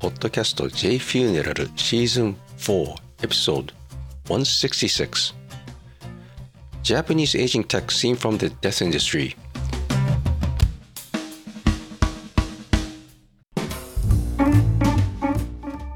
ポッドキャスト J Funeral Season 4 Episode 166 Japanese aging tech seen from the death industry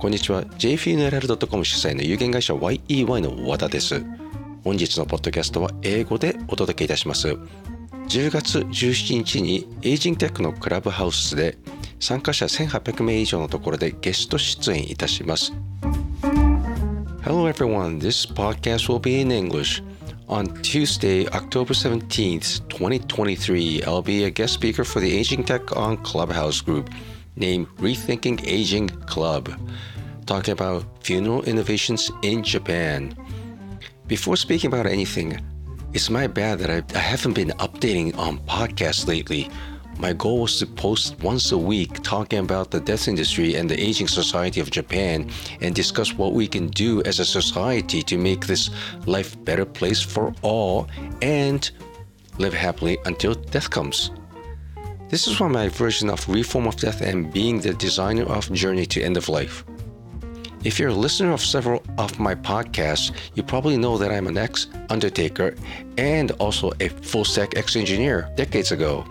こんにちは JFuneral.com 主催の有限会社 YEY の和田です本日のポッドキャストは英語でお届けいたします10月17日にエイジングテックのクラブハウスで参加者1800名以上のところでゲスト出演いたします Hello everyone, this podcast will be in English. On Tuesday, October 17th, 2023, I'll be a guest speaker for the Aging Tech on Clubhouse group named Rethinking Aging Club, talking about funeral innovations in Japan. Before speaking about anything, it's my bad that I, I haven't been updating on podcasts lately. My goal was to post once a week talking about the death industry and the aging society of Japan and discuss what we can do as a society to make this life better place for all and live happily until death comes. This is one my version of Reform of Death and being the designer of Journey to End of Life. If you're a listener of several of my podcasts, you probably know that I'm an ex undertaker and also a full stack ex engineer decades ago.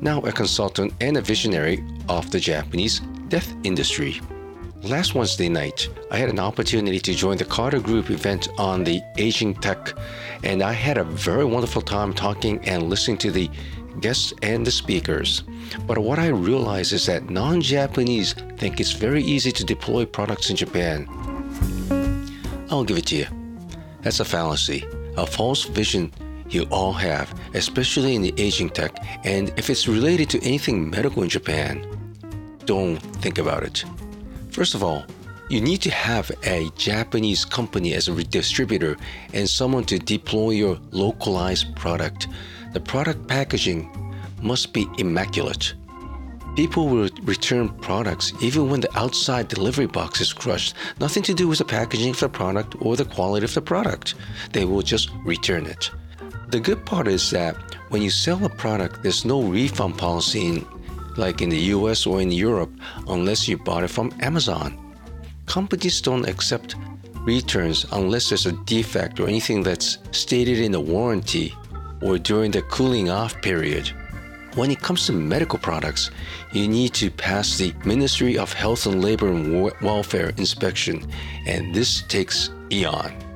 Now a consultant and a visionary of the Japanese death industry. Last Wednesday night, I had an opportunity to join the Carter Group event on the aging tech, and I had a very wonderful time talking and listening to the guests and the speakers. But what I realize is that non Japanese think it's very easy to deploy products in Japan. I'll give it to you. That's a fallacy, a false vision you all have, especially in the aging tech, and if it's related to anything medical in Japan, don't think about it. First of all, you need to have a Japanese company as a distributor and someone to deploy your localized product. The product packaging must be immaculate. People will return products even when the outside delivery box is crushed. Nothing to do with the packaging of the product or the quality of the product. They will just return it. The good part is that when you sell a product, there's no refund policy in, like in the US or in Europe unless you bought it from Amazon. Companies don't accept returns unless there's a defect or anything that's stated in the warranty or during the cooling off period. When it comes to medical products, you need to pass the Ministry of Health and Labor and Welfare inspection, and this takes eon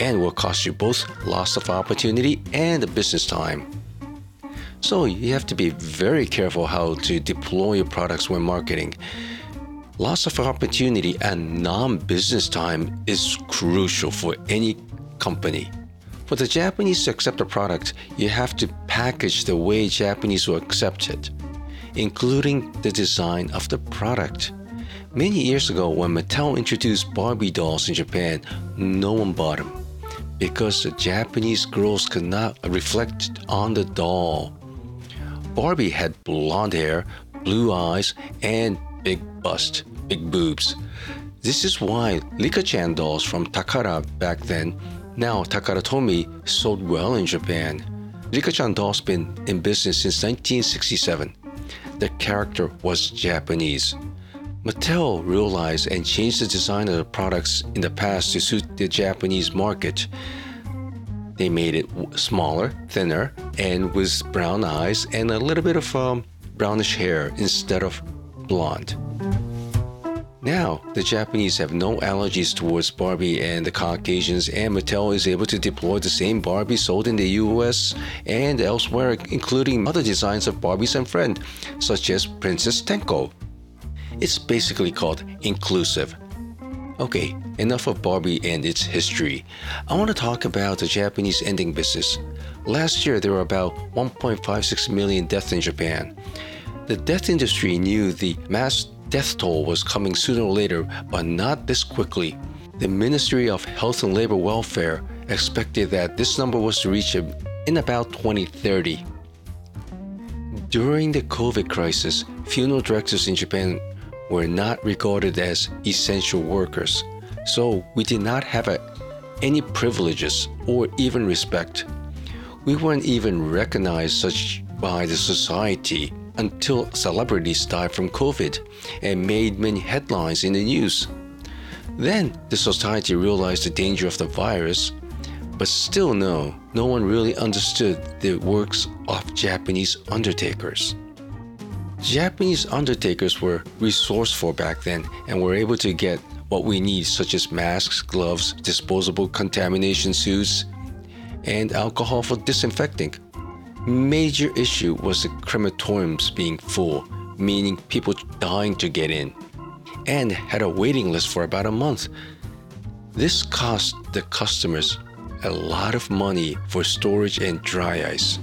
and will cost you both loss of opportunity and business time. So you have to be very careful how to deploy your products when marketing. Loss of opportunity and non business time is crucial for any company. For the Japanese to accept a product, you have to package the way Japanese will accept it, including the design of the product. Many years ago, when Mattel introduced Barbie dolls in Japan, no one bought them because the Japanese girls could not reflect on the doll. Barbie had blonde hair, blue eyes, and big bust, big boobs. This is why Rika-chan dolls from Takara back then now, Takara Tomy sold well in Japan. Rika-chan doll's been in business since 1967. The character was Japanese. Mattel realized and changed the design of the products in the past to suit the Japanese market. They made it smaller, thinner, and with brown eyes and a little bit of um, brownish hair instead of blonde. Now, the Japanese have no allergies towards Barbie and the Caucasians, and Mattel is able to deploy the same Barbie sold in the US and elsewhere, including other designs of Barbies and Friend, such as Princess Tenko. It's basically called inclusive. Okay, enough of Barbie and its history. I want to talk about the Japanese ending business. Last year, there were about 1.56 million deaths in Japan. The death industry knew the mass death toll was coming sooner or later, but not this quickly. The Ministry of Health and Labor Welfare expected that this number was to reach in about 2030. During the COVID crisis, funeral directors in Japan were not regarded as essential workers, so we did not have a, any privileges or even respect. We weren't even recognized such by the society until celebrities died from COVID and made many headlines in the news. Then the society realized the danger of the virus, but still no, no one really understood the works of Japanese undertakers. Japanese undertakers were resourceful back then and were able to get what we need, such as masks, gloves, disposable contamination suits, and alcohol for disinfecting. Major issue was the crematoriums being full, meaning people dying to get in, and had a waiting list for about a month. This cost the customers a lot of money for storage and dry ice.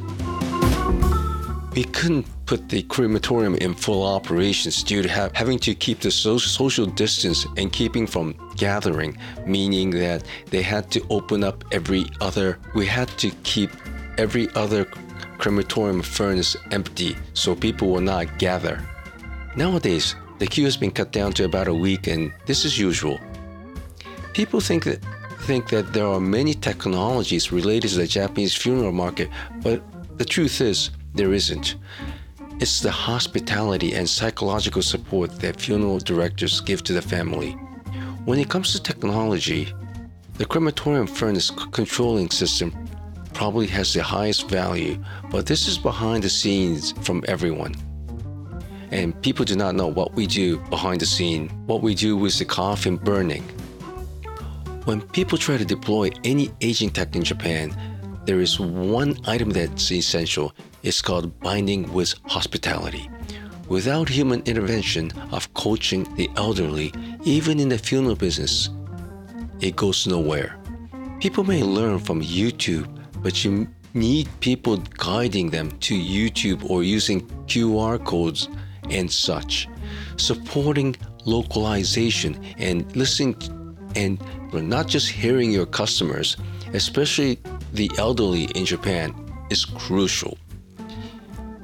We couldn't put the crematorium in full operations due to having to keep the so- social distance and keeping from gathering, meaning that they had to open up every other, we had to keep every other crematorium furnace empty so people will not gather. Nowadays, the queue has been cut down to about a week and this is usual. People think that think that there are many technologies related to the Japanese funeral market, but the truth is there isn't. It's the hospitality and psychological support that funeral directors give to the family. When it comes to technology, the crematorium furnace controlling system probably has the highest value, but this is behind the scenes from everyone. And people do not know what we do behind the scene, what we do with the coffin burning. When people try to deploy any aging tech in Japan, there is one item that's essential. It's called binding with hospitality. Without human intervention of coaching the elderly, even in the funeral business, it goes nowhere. People may learn from YouTube, but you need people guiding them to YouTube or using QR codes and such. Supporting localization and listening and not just hearing your customers, especially the elderly in Japan, is crucial.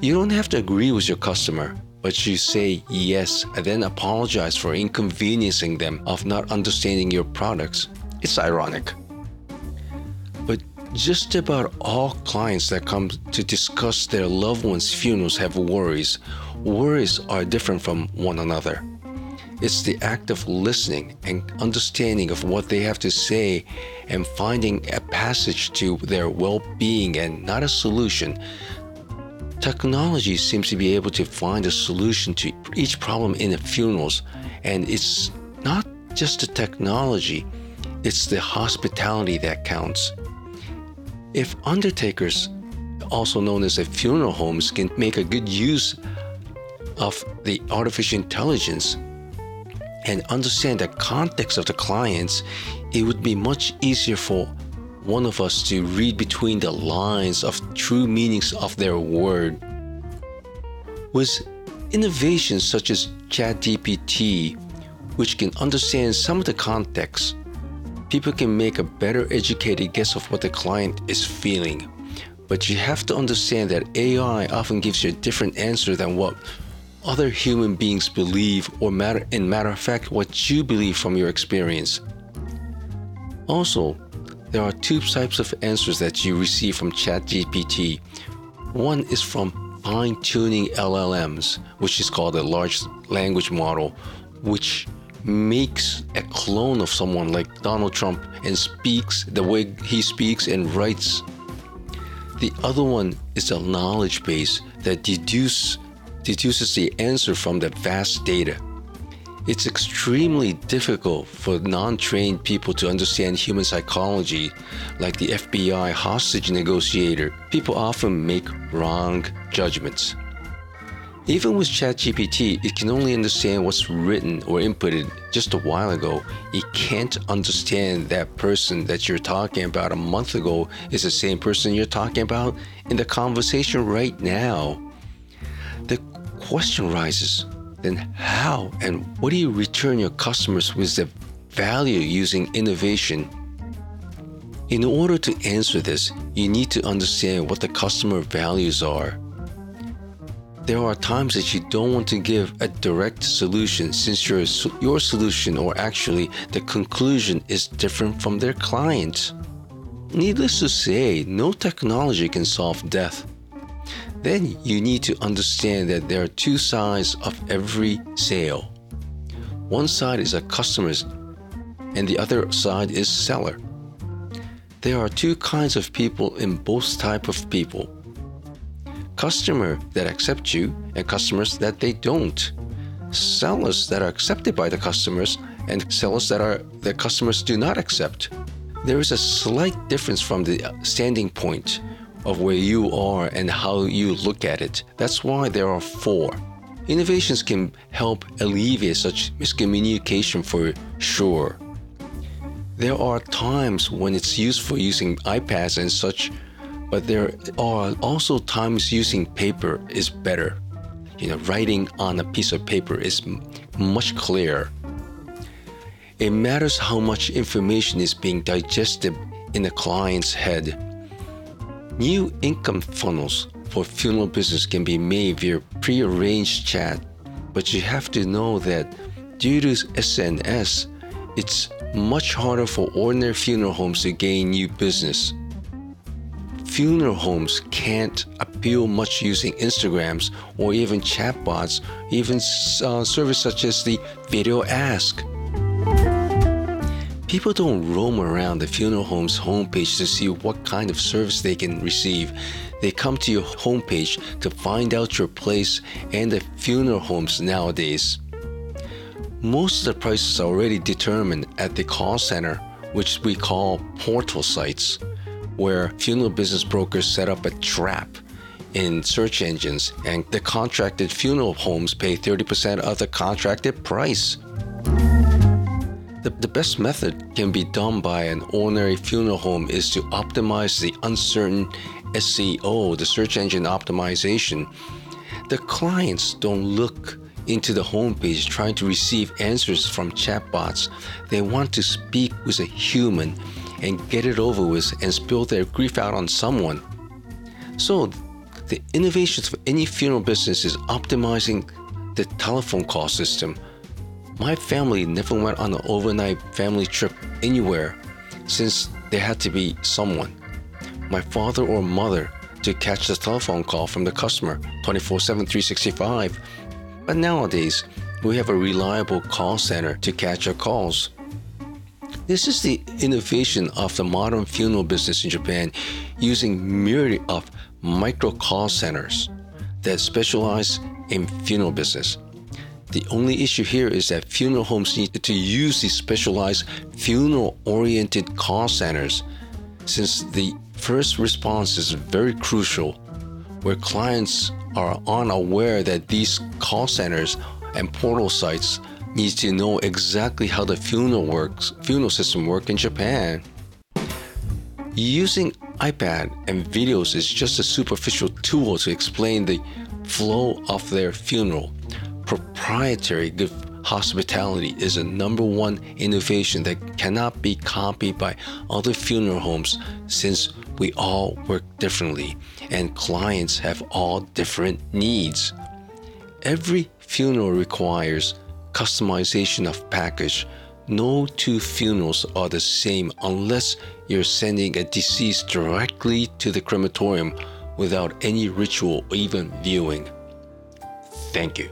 You don't have to agree with your customer, but you say yes and then apologize for inconveniencing them of not understanding your products. It's ironic. But just about all clients that come to discuss their loved ones' funerals have worries. Worries are different from one another. It's the act of listening and understanding of what they have to say and finding a passage to their well being and not a solution. Technology seems to be able to find a solution to each problem in the funerals, and it's not just the technology, it's the hospitality that counts. If undertakers, also known as the funeral homes, can make a good use of the artificial intelligence and understand the context of the clients, it would be much easier for one of us to read between the lines of true meanings of their word. With innovations such as ChatGPT, which can understand some of the context, people can make a better educated guess of what the client is feeling. But you have to understand that AI often gives you a different answer than what other human beings believe, or matter in matter of fact, what you believe from your experience. Also, there are two types of answers that you receive from ChatGPT. One is from fine tuning LLMs, which is called a large language model, which makes a clone of someone like Donald Trump and speaks the way he speaks and writes. The other one is a knowledge base that deduces deduces the answer from the vast data. It's extremely difficult for non trained people to understand human psychology, like the FBI hostage negotiator. People often make wrong judgments. Even with ChatGPT, it can only understand what's written or inputted just a while ago. It can't understand that person that you're talking about a month ago is the same person you're talking about in the conversation right now The question rises then how and what do you return your customers with the value using innovation? In order to answer this, you need to understand what the customer values are. There are times that you don't want to give a direct solution since your, your solution, or actually the conclusion, is different from their client. Needless to say, no technology can solve death. Then you need to understand that there are two sides of every sale. One side is a customer's and the other side is seller. There are two kinds of people in both type of people. Customer that accept you and customers that they don't. Sellers that are accepted by the customers and sellers that are the customers do not accept. There is a slight difference from the standing point of where you are and how you look at it. That's why there are four. Innovations can help alleviate such miscommunication for sure. There are times when it's useful using iPads and such, but there are also times using paper is better. You know, writing on a piece of paper is much clearer. It matters how much information is being digested in a client's head. New income funnels for funeral business can be made via pre-arranged chat, but you have to know that due to SNS, it's much harder for ordinary funeral homes to gain new business. Funeral homes can't appeal much using Instagrams or even chatbots, even uh, service such as the Video Ask. People don't roam around the funeral home's homepage to see what kind of service they can receive. They come to your homepage to find out your place and the funeral homes nowadays. Most of the prices are already determined at the call center, which we call portal sites, where funeral business brokers set up a trap in search engines and the contracted funeral homes pay 30% of the contracted price. The, the best method can be done by an ordinary funeral home is to optimize the uncertain SEO, the search engine optimization. The clients don't look into the homepage trying to receive answers from chatbots. They want to speak with a human and get it over with and spill their grief out on someone. So, the innovations of any funeral business is optimizing the telephone call system my family never went on an overnight family trip anywhere since there had to be someone, my father or mother, to catch the telephone call from the customer 24 7 365. But nowadays, we have a reliable call center to catch our calls. This is the innovation of the modern funeral business in Japan using myriad of micro call centers that specialize in funeral business. The only issue here is that funeral homes need to use these specialized funeral oriented call centers since the first response is very crucial, where clients are unaware that these call centers and portal sites need to know exactly how the funeral works, funeral system work in Japan. Using iPad and videos is just a superficial tool to explain the flow of their funeral proprietary good hospitality is a number one innovation that cannot be copied by other funeral homes since we all work differently and clients have all different needs. Every funeral requires customization of package. No two funerals are the same unless you're sending a deceased directly to the crematorium without any ritual or even viewing. Thank you.